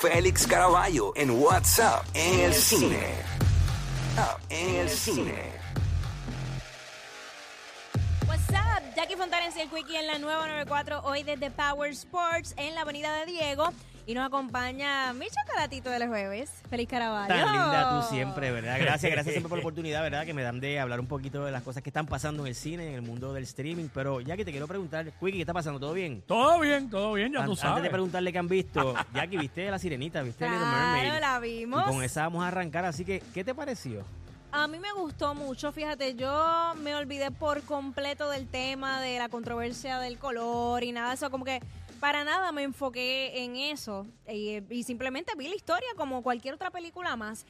Félix Caraballo en WhatsApp en el cine. Up en el cine. Jackie Fontanes y el Quickie en la nueva 94, hoy desde Power Sports en la Avenida de Diego. Y nos acompaña mi chocolatito de los jueves, Feliz Caraballo. Tan linda tú siempre, ¿verdad? Gracias, gracias siempre por la oportunidad, ¿verdad? Que me dan de hablar un poquito de las cosas que están pasando en el cine, en el mundo del streaming. Pero Jackie, te quiero preguntar, Quickie, ¿qué está pasando? ¿Todo bien? Todo bien, todo bien, ya An- tú sabes. Antes de preguntarle qué han visto, Jackie, ¿viste La Sirenita? ¿Viste Little Mermaid? Claro, la vimos. Y con esa vamos a arrancar, así que, ¿qué te pareció? A mí me gustó mucho, fíjate, yo me olvidé por completo del tema de la controversia del color y nada de eso, como que para nada me enfoqué en eso y, y simplemente vi la historia como cualquier otra película más.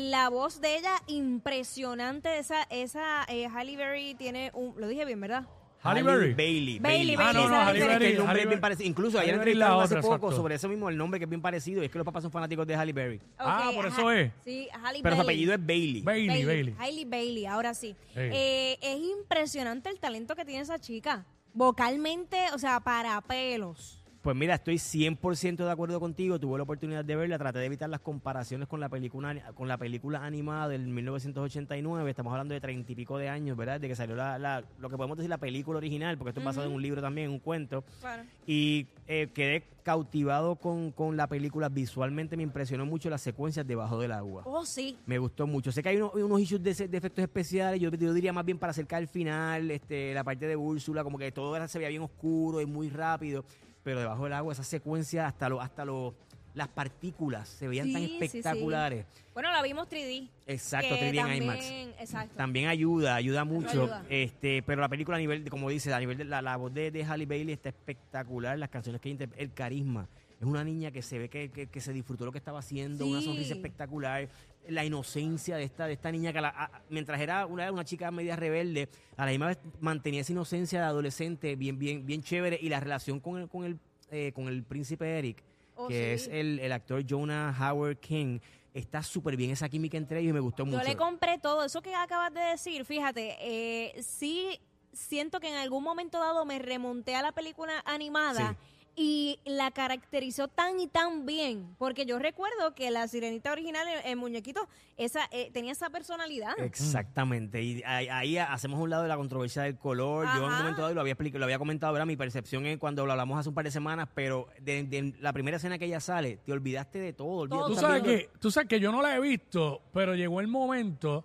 La voz de ella impresionante, esa, esa eh, Halle Berry tiene un, lo dije bien, ¿verdad? Halle Berry. Bailey. Bailey, Ah, no, no, Halle Berry. el nombre Halle es bien parecido. Incluso ayer entrevistaron hace otra, poco exacto. sobre eso mismo, el nombre que es bien parecido. Es que los papás son fanáticos de Halle Berry. Ah, por eso es. Sí, Halle Pero su Bailey. apellido es Bailey. Bailey, Bailey. Hailey Bailey, ahora sí. Sí. Eh, es impresionante el talento que tiene esa chica. Vocalmente, o sea, para pelos. Pues mira, estoy 100% de acuerdo contigo. Tuve la oportunidad de verla. Traté de evitar las comparaciones con la película con la película animada del 1989. Estamos hablando de treinta y pico de años, ¿verdad? De que salió la, la- lo que podemos decir la película original, porque esto es basado en un libro también, un cuento. Claro. Y eh, quedé cautivado con, con la película. Visualmente me impresionó mucho las secuencias debajo del agua. Oh, sí. Me gustó mucho. Sé que hay unos, unos issues de, de efectos especiales. Yo, yo diría más bien para acercar el final, este, la parte de Úrsula, como que todo era- se veía bien oscuro y muy rápido. Pero debajo del agua, esa secuencia, hasta lo, hasta lo, las partículas se veían tan Sí, sí, sí. espectaculares. Bueno, la vimos 3D. Exacto, que 3D en también- IMAX. Exacto. También ayuda, ayuda mucho. ayuda. Este, pero la película a nivel, de, como dice, a nivel de la, la voz de, de Halle Bailey está espectacular. Las canciones que inter- el carisma. Es una niña que se ve que, que- que se disfrutó lo que estaba haciendo, una sonrisa espectacular. La inocencia de esta, de esta niña que a la- a- mientras era una, una chica media rebelde, a la misma vez mantenía esa inocencia de adolescente bien, bien, bien chévere. Y la relación con el, con el, eh, con el príncipe Eric, Oh, que sí. es el, el actor Jonah Howard King, está súper bien esa química entre ellos y me gustó Yo mucho. le compré todo. Eso que acabas de decir, fíjate, eh, sí siento que en algún momento dado me remonté a la película animada. Sí. Y la caracterizó tan y tan bien, porque yo recuerdo que la sirenita original, el, el muñequito, esa eh, tenía esa personalidad. Exactamente, y ahí, ahí hacemos un lado de la controversia del color. Yo en un momento dado lo había explicado, lo había comentado, era mi percepción es cuando lo hablamos hace un par de semanas, pero de, de la primera escena que ella sale, te olvidaste de todo. olvidas- Tú sabes, que, tú sabes que yo no la he visto, pero llegó el momento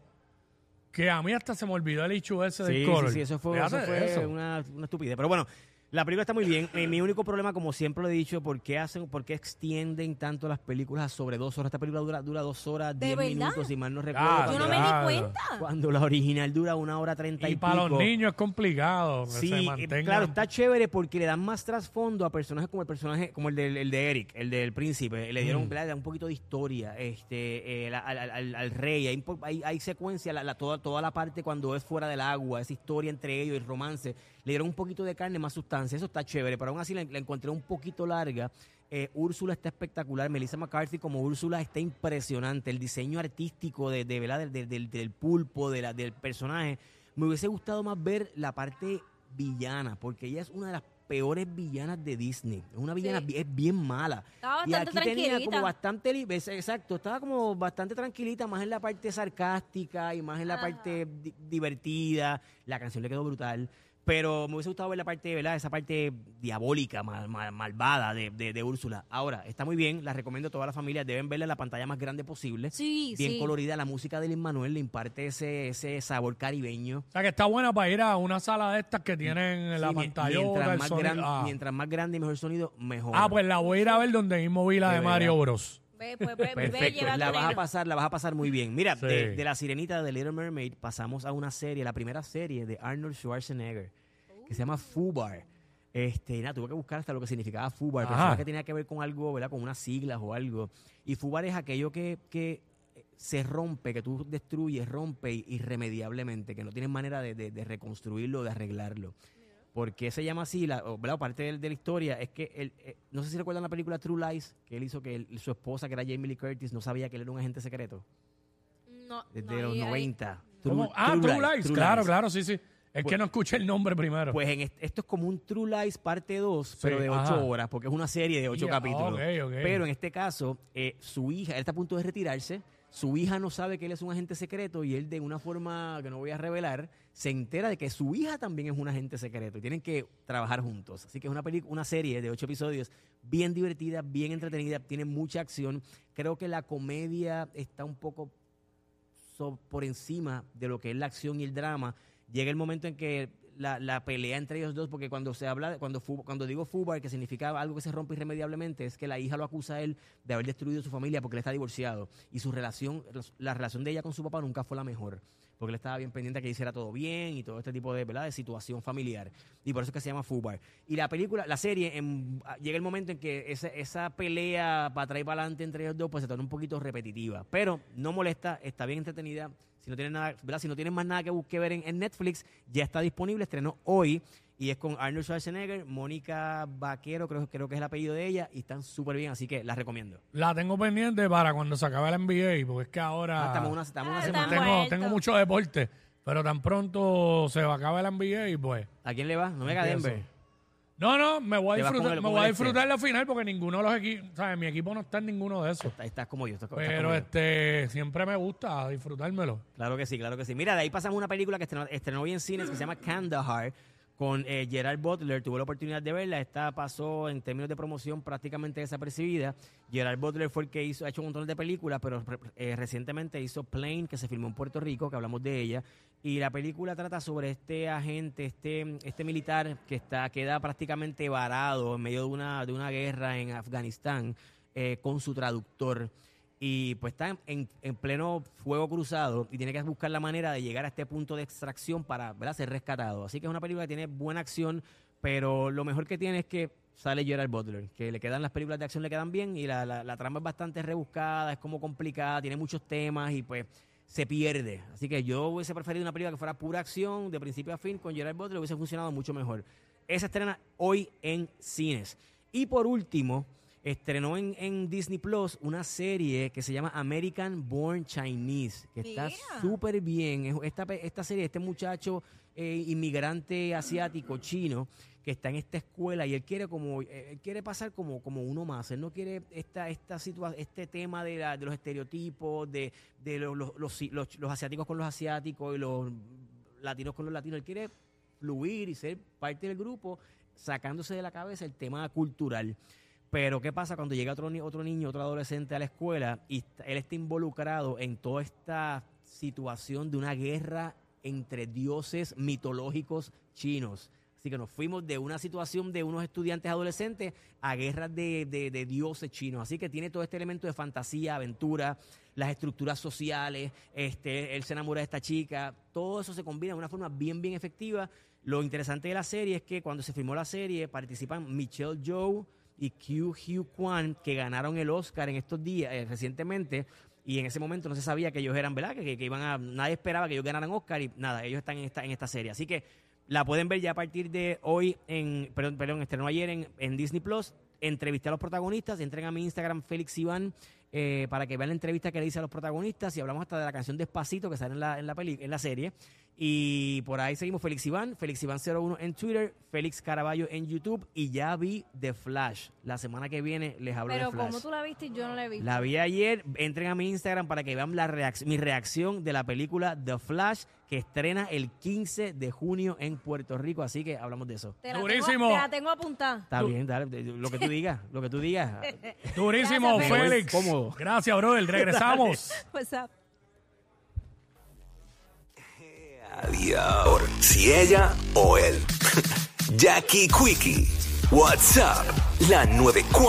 que a mí hasta se me olvidó el hecho ese Sí, del sí, color. sí, eso fue, eso fue eso. Una, una estupidez. Pero bueno, la película está muy bien. Eh, mi único problema, como siempre lo he dicho, ¿por qué hacen, por qué extienden tanto las películas a sobre dos horas? Esta película dura, dura dos horas, ¿De diez verdad? minutos, si mal no recuerdo. Claro, yo no cuando me di cuenta. Cuando la original dura una hora treinta y, Y para los niños es complicado que Sí, se eh, mantengan. claro, está chévere porque le dan más trasfondo a personajes como el personaje, como el, del, el de Eric, el del príncipe. Le dieron Mm. ¿verdad? un poquito de historia este, eh, la- al, al- al rey. Hay, hay, hay secuencia, la, la- toda, toda la parte cuando es fuera del agua, esa historia entre ellos, el romance. Le dieron un poquito de carne, más sustancia. Eso está chévere, pero aún así la, la encontré un poquito larga. Eh, Úrsula está espectacular. Melissa McCarthy como Úrsula está impresionante. El diseño artístico de, de, ¿verdad? del, del- pulpo, de la, del personaje. Me hubiese gustado más ver la parte villana, porque ella es una de las peores villanas de Disney. Es una villana, Sí. es bien mala. Estaba y bastante aquí tenía como bastante, li- es- exacto, estaba como bastante tranquilita, más en la parte sarcástica y más en la Ajá. parte di- divertida. La canción le quedó brutal. Pero me hubiese gustado ver la parte, ¿verdad? Esa parte diabólica, mal- mal- malvada de, de, de Úrsula. Ahora, está muy bien, la recomiendo a toda la familia. Deben verla en la pantalla más grande posible. Sí, bien sí. colorida. La música de Lin Manuel le imparte ese, ese sabor caribeño. O sea, que está buena para ir a una sala de estas que tienen la Sí, mi- pantalla. mientras, más grande, mientras más grande y mejor sonido, mejor. Ah, pues la voy a ir a ver donde mismo vi la De de Mario verdad. Bros. Ve, pues, ve, ve, lleva la vas a pasar, la vas a pasar muy bien. Mira, Sí. de, de la sirenita de Little Mermaid pasamos a una serie, la primera serie de Arnold Schwarzenegger, que se llama Fubar. Este, nada, tuve que buscar hasta lo que significaba Fubar, Ajá. pensaba que tenía que ver con algo, ¿verdad? Con unas siglas o algo. Y Fubar es aquello que, que se rompe, que tú destruyes, rompe irremediablemente, que no tienes manera de, de- de reconstruirlo, de arreglarlo. ¿Por qué se llama así? La. Parte de, de la historia es que, él, eh, no sé si recuerdan la película True Lies, que él hizo que él- su esposa, que era Jamie Lee Curtis, no sabía que él era un agente secreto No, desde no, los ahí- ahí- 90. ¿Cómo? Ah, True Lies. Claro, claro, sí, sí. Es que no escuché el nombre primero. Pues en est- esto es como un True Lies parte 2, pero de 8 ajá. horas, porque es una serie de 8 Ya, capítulos. ok, ok. Pero en este caso, eh, su hija, él está a punto de retirarse, su hija no sabe que él es un agente secreto y él de una forma que no voy a revelar, se entera de que su hija también es un agente secreto y tienen que trabajar juntos. Así que es una, una serie de 8 episodios bien divertida, bien entretenida, tiene mucha acción. Creo que la comedia está un poco so- por encima de lo que es la acción y el drama. Llega el momento en que la, la pelea entre ellos dos, porque cuando se habla, cuando, cuando digo fubar, que significa algo que se rompe irremediablemente, es que la hija lo acusa a él de haber destruido su familia porque él está divorciado. Y su relación, la relación de ella con su papá nunca fue la mejor. Porque él estaba bien pendiente de que hiciera todo bien y todo este tipo de, ¿verdad? de situación familiar. Y por eso es que se llama Fubar. Y la película, la serie, en- llega el momento en que esa, esa pelea para atrás y para adelante entre ellos dos, pues se torna un poquito repetitiva. Pero no molesta, está bien entretenida. Si no tienes nada, ¿verdad? Si no tienes más nada que, que ver en, en Netflix, ya está disponible, estrenó hoy. Y es con Arnold Schwarzenegger, Mónica Vaquero, creo, creo que es el apellido de ella, y están súper bien, así que la recomiendo. La tengo pendiente para cuando se acabe la NBA, porque es que ahora Ah, estamos una, estamos una Ah, semana. tengo, tengo mucho deporte, pero tan pronto se va a acabar la NBA y pues... ¿A quién le va? No me Empiezo. Denver. No, no, me voy a disfrutar, el- me voy a el este. disfrutar la final porque ninguno de los equipos, ¿sabes? Mi equipo no está en ninguno de esos. Estás, como yo. estás Pero como yo. este siempre me gusta disfrutármelo. Claro que sí, claro que sí. Mira, de ahí pasamos una película que estrenó, estrenó hoy en cines que se llama Kandahar con eh, Gerard Butler. Tuve la oportunidad de verla. Esta pasó en términos de promoción prácticamente desapercibida. Gerard Butler fue el que hizo, ha hecho un montón de películas, pero eh, recientemente hizo Plane, que se filmó en Puerto Rico, que hablamos de ella. Y la película trata sobre este agente, este, este militar que está, queda prácticamente varado en medio de una, de una guerra en Afganistán eh, con su traductor y pues está en, en pleno fuego cruzado y tiene que buscar la manera de llegar a este punto de extracción para ¿verdad? ser rescatado. Así que es una película que tiene buena acción, pero lo mejor que tiene es que sale Gerard Butler, que le quedan las películas de acción, le quedan bien y la, la- la trama es bastante rebuscada, es como complicada, tiene muchos temas y pues se pierde. Así que yo hubiese preferido una película que fuera pura acción, de principio a fin, con Gerard Butler hubiese funcionado mucho mejor. Esa estrena hoy en cines. Y por último, estrenó en, en Disney Plus una serie que se llama American Born Chinese, que está súper bien. Es- Esta, esta serie, este muchacho eh, inmigrante asiático chino que está en esta escuela y él quiere como eh, él quiere pasar como, como uno más. Él no quiere esta esta situa este tema de, la- de los estereotipos, de, de los, los, los- los asiáticos con los asiáticos y los latinos con los latinos. Él quiere fluir y ser parte del grupo, sacándose de la cabeza el tema cultural. Pero ¿qué pasa cuando llega otro, otro niño, otro adolescente a la escuela y él está involucrado en toda esta situación de una guerra entre dioses mitológicos chinos? Así que nos fuimos de una situación de unos estudiantes adolescentes a guerras de, dioses chinos. Así que tiene todo este elemento de fantasía, aventura, las estructuras sociales, este, él se enamora de esta chica, todo eso se combina de una forma bien, bien efectiva. Lo interesante de la serie es que cuando se filmó la serie participan Michelle Yeoh y Q Hugh Kwan, que ganaron el Oscar en estos días, eh, recientemente, y en ese momento no se sabía que ellos eran, ¿verdad? Que, que iban a, nadie esperaba que ellos ganaran Oscar y nada, ellos están en esta, en esta serie. Así que la pueden ver ya a partir de hoy, en, perdón, perdón estrenó ayer en, en Disney Plus. Entrevisté a los protagonistas, entren a mi Instagram, Félix Iván, eh, para que vean la entrevista que le hice a los protagonistas y hablamos hasta de la canción Despacito que sale en la, en en la serie. Y por ahí seguimos Félix Iván, Félix Iván 01 en Twitter, Félix Caraballo en YouTube y ya vi The Flash. La semana que viene les hablo Pero de Flash. como tú la viste y yo no la he visto. La vi ayer. Entren a mi Instagram para que vean la mi reacción de la película The Flash que estrena el 15 de junio en Puerto Rico. Así que hablamos de eso. Te la Durísimo. Tengo, te la tengo apuntada. Está bien, dale, lo que tú digas, lo que tú digas. Durísimo, Gracias, Félix. Cómodo. Gracias, brother. Regresamos. What's up? Adiós. Si ella o él. Jackie Quickie. WhatsApp. La 94.